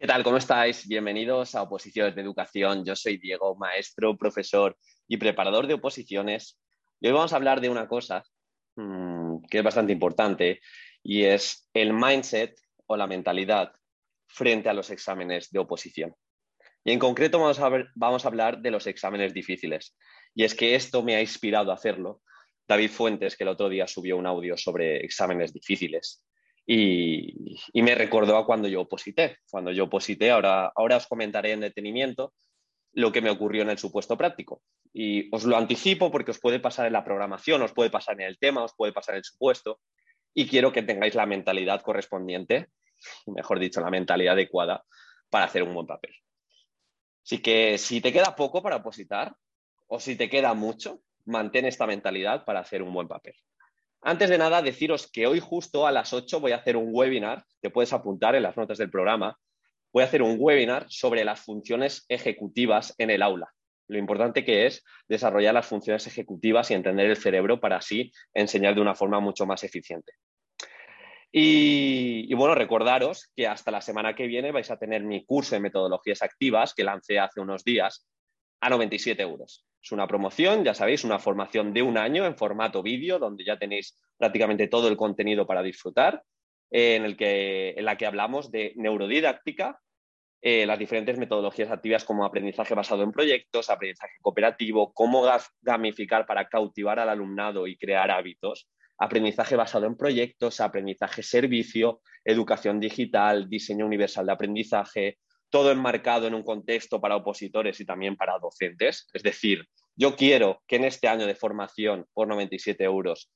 ¿Qué tal? ¿Cómo estáis? Bienvenidos a Oposiciones de Educación. Yo soy Diego, maestro, profesor y preparador de oposiciones. Y hoy vamos a hablar de una cosa mmm, que es bastante importante y es el mindset o la mentalidad frente a los exámenes de oposición. Y en concreto vamos a hablar de los exámenes difíciles. Y es que esto me ha inspirado a hacerlo. David Fuentes, que el otro día subió un audio sobre exámenes difíciles. Y, me recordó a cuando yo oposité. Cuando yo oposité, ahora, ahora os comentaré en detenimiento lo que me ocurrió en el supuesto práctico. Y os lo anticipo porque os puede pasar en la programación, os puede pasar en el tema, os puede pasar en el supuesto. Y quiero que tengáis la mentalidad correspondiente, mejor dicho, la mentalidad adecuada para hacer un buen papel. Así que si te queda poco para opositar o si te queda mucho, mantén esta mentalidad para hacer un buen papel. Antes de nada, deciros que hoy justo a las 8 voy a hacer un webinar, que puedes apuntar en las notas del programa. Voy a hacer un webinar sobre las funciones ejecutivas en el aula. Lo importante que es desarrollar las funciones ejecutivas y entender el cerebro para así enseñar de una forma mucho más eficiente. Y, y, bueno, recordaros que hasta la semana que viene vais a tener mi curso de metodologías activas que lancé hace unos días a 97 euros. Es una promoción, ya sabéis, una formación de un año en formato vídeo, donde ya tenéis prácticamente todo el contenido para disfrutar, eh, en, el que, en la que hablamos de neurodidáctica, eh, las diferentes metodologías activas como aprendizaje basado en proyectos, aprendizaje cooperativo, cómo gamificar para cautivar al alumnado y crear hábitos, aprendizaje basado en proyectos, aprendizaje servicio, educación digital, diseño universal de aprendizaje, todo enmarcado en un contexto para opositores y también para docentes. Es decir, yo quiero que en este año de formación por 97 euros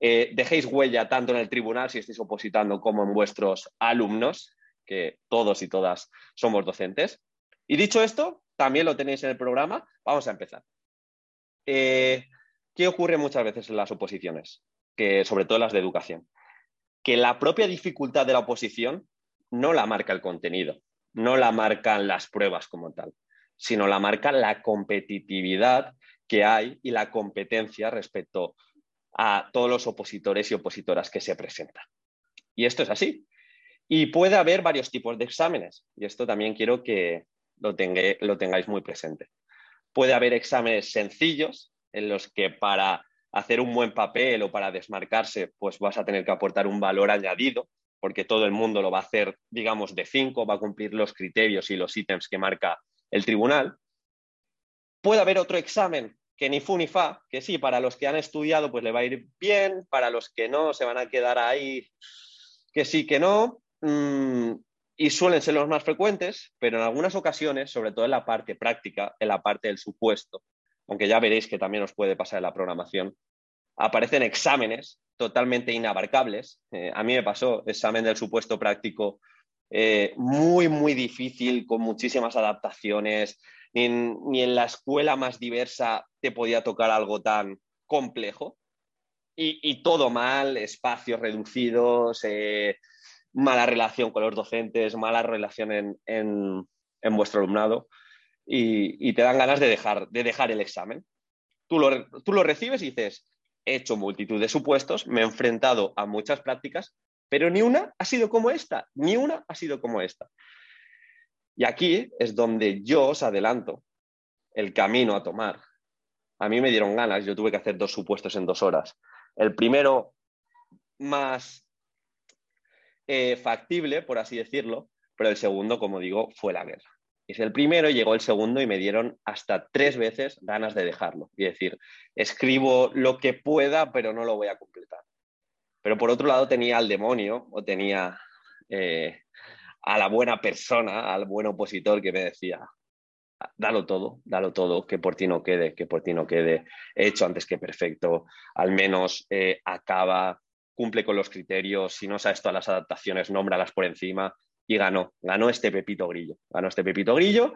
eh, dejéis huella tanto en el tribunal si estáis opositando como en vuestros alumnos, que todos y todas somos docentes. Y dicho esto, también lo tenéis en el programa. Vamos a empezar. Eh, ¿Qué ocurre muchas veces en las oposiciones? Que, sobre todo las de educación. Que la propia dificultad de la oposición no la marca el contenido no la marcan las pruebas como tal, sino la marca la competitividad que hay y la competencia respecto a todos los opositores y opositoras que se presentan. Y esto es así. Y puede haber varios tipos de exámenes, y esto también quiero que lo, lo tengáis muy presente. Puede haber exámenes sencillos en los que para hacer un buen papel o para desmarcarse, pues vas a tener que aportar un valor añadido porque todo el mundo lo va a hacer, digamos, de cinco, va a cumplir los criterios y los ítems que marca el tribunal. Puede haber otro examen que ni fu ni fa, que sí, para los que han estudiado pues le va a ir bien, para los que no se van a quedar ahí, que sí, que no, mm, y suelen ser los más frecuentes, pero en algunas ocasiones, sobre todo en la parte práctica, en la parte del supuesto, aunque ya veréis que también os puede pasar en la programación, aparecen exámenes totalmente inabarcables. Eh, a mí me pasó examen del supuesto práctico eh, muy, muy difícil, con muchísimas adaptaciones. Ni en, ni en, la escuela más diversa te podía tocar algo tan complejo. Y, y todo mal, espacios reducidos, eh, mala relación con los docentes, mala relación en, en, en vuestro alumnado. Y, y, te dan ganas de dejar, de dejar el examen. Tú lo, tú lo recibes y dices, he hecho multitud de supuestos, me he enfrentado a muchas prácticas, pero ni una ha sido como esta, ni una ha sido como esta. Y aquí es donde yo os adelanto el camino a tomar. A mí me dieron ganas, yo tuve que hacer dos supuestos en dos horas. El primero más eh, factible, por así decirlo, pero el segundo, como digo, fue la guerra. Es el primero, llegó el segundo y me dieron hasta tres veces ganas de dejarlo. Y decir, escribo lo que pueda, pero no lo voy a completar. Pero por otro lado tenía al demonio o tenía eh, a la buena persona, al buen opositor que me decía, dalo todo, dalo todo, que por ti no quede, que por ti no quede, hecho antes que perfecto, al menos eh, acaba, cumple con los criterios, si no sabes todas las adaptaciones, nómbralas por encima, y ganó, ganó este Pepito Grillo, ganó este Pepito Grillo.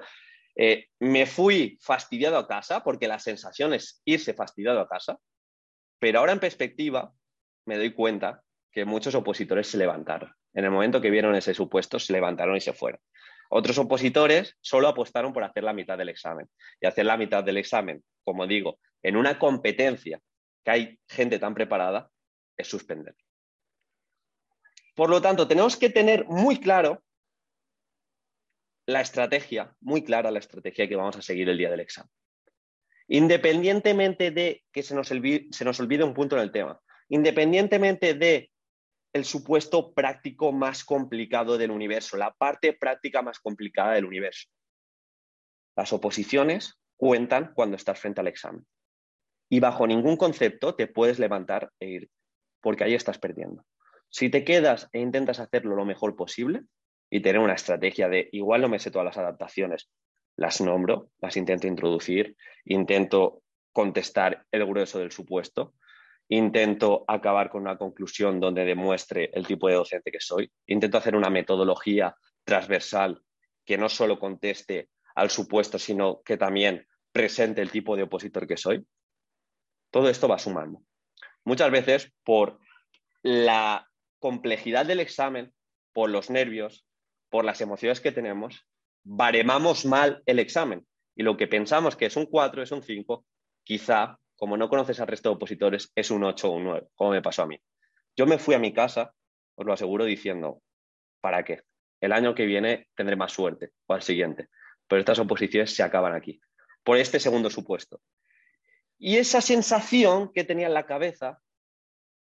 Eh, me fui fastidiado a casa porque la sensación es irse fastidiado a casa, pero ahora en perspectiva me doy cuenta que muchos opositores se levantaron. En el momento que vieron ese supuesto, se levantaron y se fueron. Otros opositores solo apostaron por hacer la mitad del examen. Y hacer la mitad del examen, como digo, en una competencia que hay gente tan preparada, es suspender. Por lo tanto, tenemos que tener muy claro la estrategia, muy clara la estrategia que vamos a seguir el día del examen. Independientemente de que se nos, olvide, se nos olvide un punto en el tema, independientemente de el supuesto práctico más complicado del universo, la parte práctica más complicada del universo. Las oposiciones cuentan cuando estás frente al examen. Y bajo ningún concepto te puedes levantar e ir, porque ahí estás perdiendo. Si te quedas e intentas hacerlo lo mejor posible y tener una estrategia de igual no me sé todas las adaptaciones, las nombro, las intento introducir, intento contestar el grueso del supuesto, intento acabar con una conclusión donde demuestre el tipo de docente que soy, intento hacer una metodología transversal que no solo conteste al supuesto, sino que también presente el tipo de opositor que soy. Todo esto va sumando. Muchas veces por la complejidad del examen, por los nervios, por las emociones que tenemos, baremamos mal el examen. Y lo que pensamos que es un 4, es un 5, quizá, como no conoces al resto de opositores, es un 8 o un 9, como me pasó a mí. Yo me fui a mi casa, os lo aseguro, diciendo, ¿para qué? El año que viene tendré más suerte, o al siguiente. Pero estas oposiciones se acaban aquí, por este segundo supuesto. Y esa sensación que tenía en la cabeza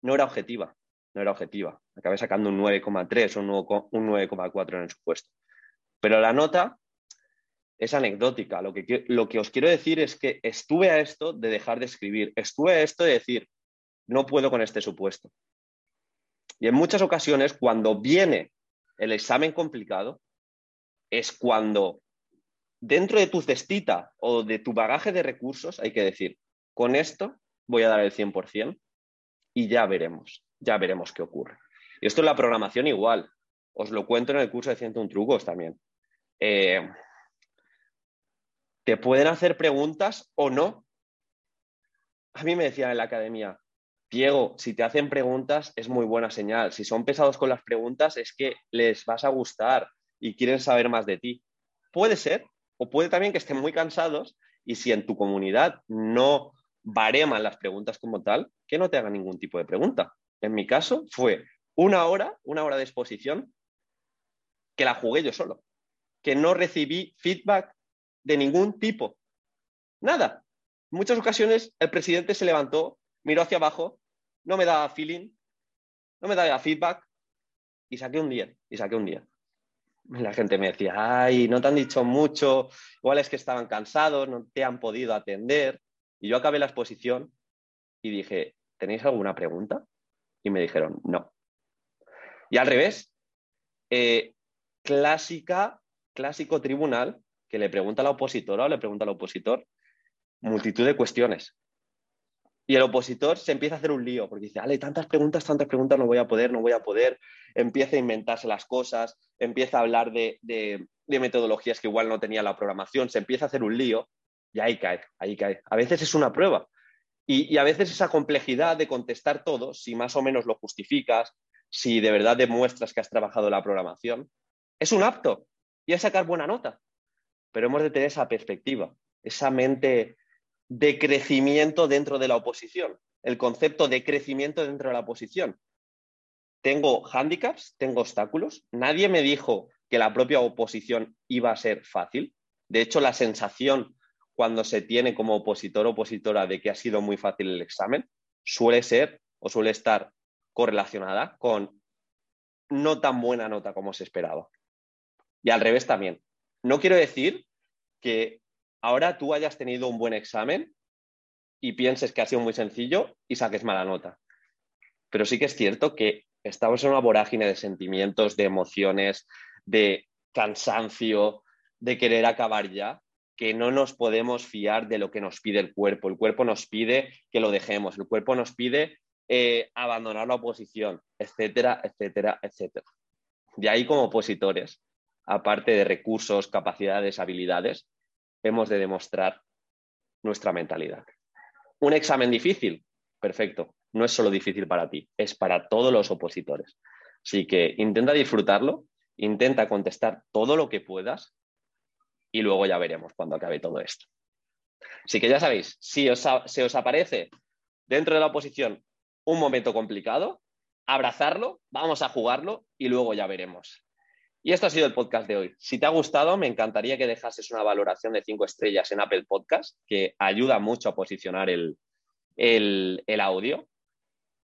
no era objetiva, no era objetiva. Acabé sacando un 9,3 o un 9,4 en el supuesto. Pero la nota es anecdótica. Lo que, lo que os quiero decir es que estuve a esto de dejar de escribir, estuve a esto de decir, no puedo con este supuesto. Y en muchas ocasiones, cuando viene el examen complicado, es cuando dentro de tu cestita o de tu bagaje de recursos hay que decir, con esto voy a dar el 100% y ya veremos, ya veremos qué ocurre. Y esto es la programación igual. Os lo cuento en el curso de 101 trucos también. Eh, te pueden hacer preguntas o no. A mí me decían en la academia, Diego, si te hacen preguntas es muy buena señal. Si son pesados con las preguntas es que les vas a gustar y quieren saber más de ti. Puede ser, o puede también que estén muy cansados y si en tu comunidad no bareman las preguntas como tal, que no te hagan ningún tipo de pregunta. En mi caso fue una hora, una hora de exposición, que la jugué yo solo que no recibí feedback de ningún tipo. Nada. En muchas ocasiones el presidente se levantó, miró hacia abajo, no me daba feeling, no me daba feedback y saqué un día, y saqué un día. La gente me decía, ay, no te han dicho mucho, igual es que estaban cansados, no te han podido atender. Y yo acabé la exposición y dije, ¿tenéis alguna pregunta? Y me dijeron, no. Y al revés, eh, clásica clásico tribunal que le pregunta a la opositora o le pregunta al opositor multitud de cuestiones. Y el opositor se empieza a hacer un lío porque dice, ale, tantas preguntas, tantas preguntas, no voy a poder, no voy a poder. Empieza a inventarse las cosas, empieza a hablar de, metodologías que igual no tenía la programación, se empieza a hacer un lío y ahí cae, ahí cae. A veces es una prueba. Y, a veces esa complejidad de contestar todo, si más o menos lo justificas, si de verdad demuestras que has trabajado la programación, es un apto y a sacar buena nota. Pero hemos de tener esa perspectiva, esa mente de crecimiento dentro de la oposición, el concepto de crecimiento dentro de la oposición. Tengo hándicaps, tengo obstáculos. Nadie me dijo que la propia oposición iba a ser fácil. De hecho, la sensación cuando se tiene como opositor o opositora de que ha sido muy fácil el examen suele ser o suele estar correlacionada con no tan buena nota como se esperaba. Y al revés también. No quiero decir que ahora tú hayas tenido un buen examen y pienses que ha sido muy sencillo y saques mala nota. Pero sí que es cierto que estamos en una vorágine de sentimientos, de emociones, de cansancio, de querer acabar ya, que no nos podemos fiar de lo que nos pide el cuerpo. El cuerpo nos pide que lo dejemos, el cuerpo nos pide eh, abandonar la oposición, etcétera, etcétera, etcétera. De ahí como opositores aparte de recursos, capacidades, habilidades, hemos de demostrar nuestra mentalidad. Un examen difícil, perfecto, no es solo difícil para ti, es para todos los opositores. Así que intenta disfrutarlo, intenta contestar todo lo que puedas y luego ya veremos cuando acabe todo esto. Así que ya sabéis, si os, se os aparece dentro de la oposición un momento complicado, abrazarlo, vamos a jugarlo y luego ya veremos Y esto ha sido el podcast de hoy. Si te ha gustado, me encantaría que dejases una valoración de cinco estrellas en Apple Podcast, que ayuda mucho a posicionar el, audio.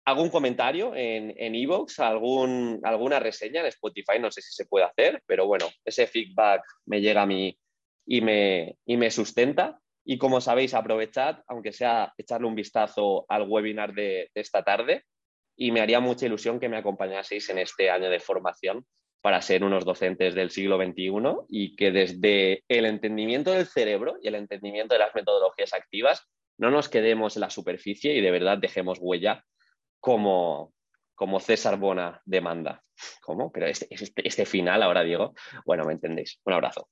¿Algún comentario en Evox? algún, alguna reseña en Spotify? No sé si se puede hacer, pero bueno, ese feedback me llega a mí y me, y me sustenta. Y como sabéis, aprovechad, aunque sea echarle un vistazo al webinar de esta tarde, y me haría mucha ilusión que me acompañaseis en este año de formación para ser unos docentes del siglo XXI y que desde el entendimiento del cerebro y el entendimiento de las metodologías activas no nos quedemos en la superficie y de verdad dejemos huella como, como César Bona demanda. ¿Cómo? Pero este, este, este final ahora digo, bueno, me entendéis. Un abrazo.